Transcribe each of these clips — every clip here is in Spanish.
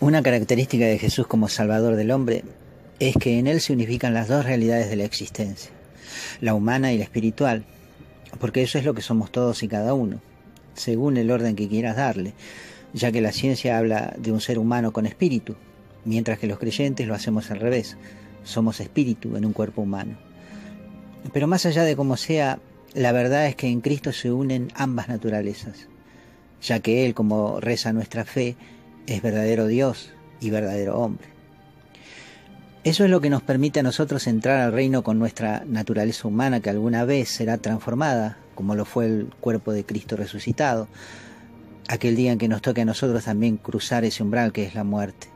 Una característica de Jesús como Salvador del hombre es que en Él se unifican las dos realidades de la existencia, la humana y la espiritual, porque eso es lo que somos todos y cada uno, según el orden que quieras darle, ya que la ciencia habla de un ser humano con espíritu, mientras que los creyentes lo hacemos al revés, somos espíritu en un cuerpo humano. Pero más allá de cómo sea, la verdad es que en Cristo se unen ambas naturalezas, ya que Él, como reza nuestra fe, es verdadero Dios y verdadero hombre. Eso es lo que nos permite a nosotros entrar al reino con nuestra naturaleza humana que alguna vez será transformada, como lo fue el cuerpo de Cristo resucitado, aquel día en que nos toque a nosotros también cruzar ese umbral que es la muerte.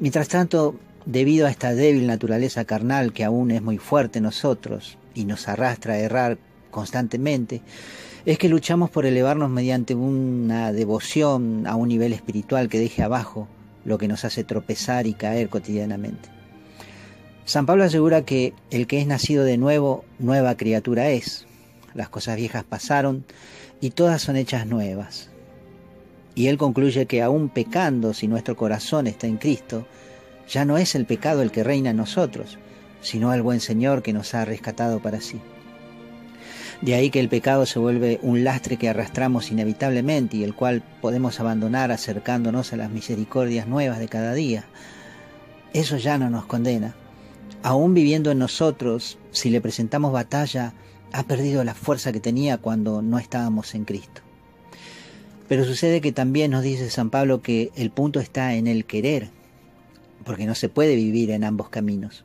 Mientras tanto, debido a esta débil naturaleza carnal que aún es muy fuerte en nosotros y nos arrastra a errar constantemente, es que luchamos por elevarnos mediante una devoción a un nivel espiritual que deje abajo lo que nos hace tropezar y caer cotidianamente. San Pablo asegura que el que es nacido de nuevo, nueva criatura es. Las cosas viejas pasaron y todas son hechas nuevas. Y él concluye que aún pecando, si nuestro corazón está en Cristo, ya no es el pecado el que reina en nosotros, sino el buen Señor que nos ha rescatado para sí. De ahí que el pecado se vuelve un lastre que arrastramos inevitablemente y el cual podemos abandonar acercándonos a las misericordias nuevas de cada día. Eso ya no nos condena. Aún viviendo en nosotros, si le presentamos batalla, ha perdido la fuerza que tenía cuando no estábamos en Cristo. Pero sucede que también nos dice San Pablo que el punto está en el querer, porque no se puede vivir en ambos caminos.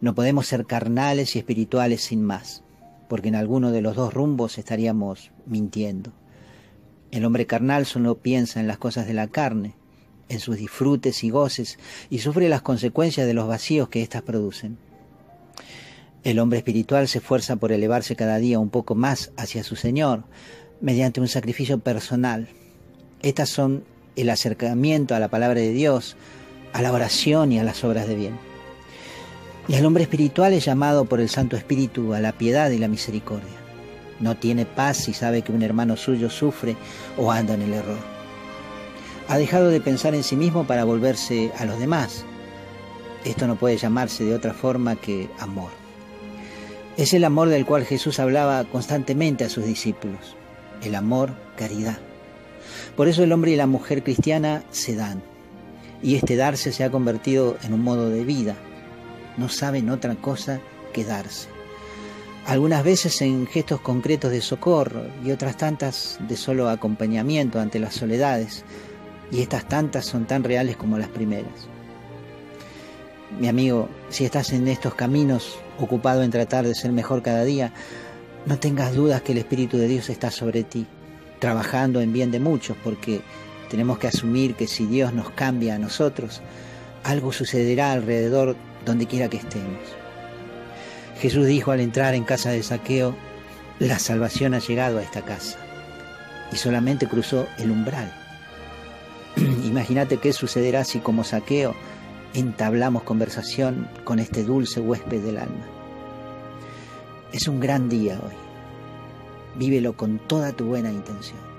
No podemos ser carnales y espirituales sin más porque en alguno de los dos rumbos estaríamos mintiendo. El hombre carnal solo piensa en las cosas de la carne, en sus disfrutes y goces, y sufre las consecuencias de los vacíos que éstas producen. El hombre espiritual se esfuerza por elevarse cada día un poco más hacia su Señor, mediante un sacrificio personal. Estas son el acercamiento a la palabra de Dios, a la oración y a las obras de bien. Y el hombre espiritual es llamado por el Santo Espíritu a la piedad y la misericordia. No tiene paz si sabe que un hermano suyo sufre o anda en el error. Ha dejado de pensar en sí mismo para volverse a los demás. Esto no puede llamarse de otra forma que amor. Es el amor del cual Jesús hablaba constantemente a sus discípulos. El amor, caridad. Por eso el hombre y la mujer cristiana se dan. Y este darse se ha convertido en un modo de vida no saben otra cosa que darse. Algunas veces en gestos concretos de socorro y otras tantas de solo acompañamiento ante las soledades, y estas tantas son tan reales como las primeras. Mi amigo, si estás en estos caminos ocupado en tratar de ser mejor cada día, no tengas dudas que el Espíritu de Dios está sobre ti, trabajando en bien de muchos, porque tenemos que asumir que si Dios nos cambia a nosotros, algo sucederá alrededor donde quiera que estemos. Jesús dijo al entrar en casa de saqueo, la salvación ha llegado a esta casa. Y solamente cruzó el umbral. Imagínate qué sucederá si como saqueo entablamos conversación con este dulce huésped del alma. Es un gran día hoy. Vívelo con toda tu buena intención.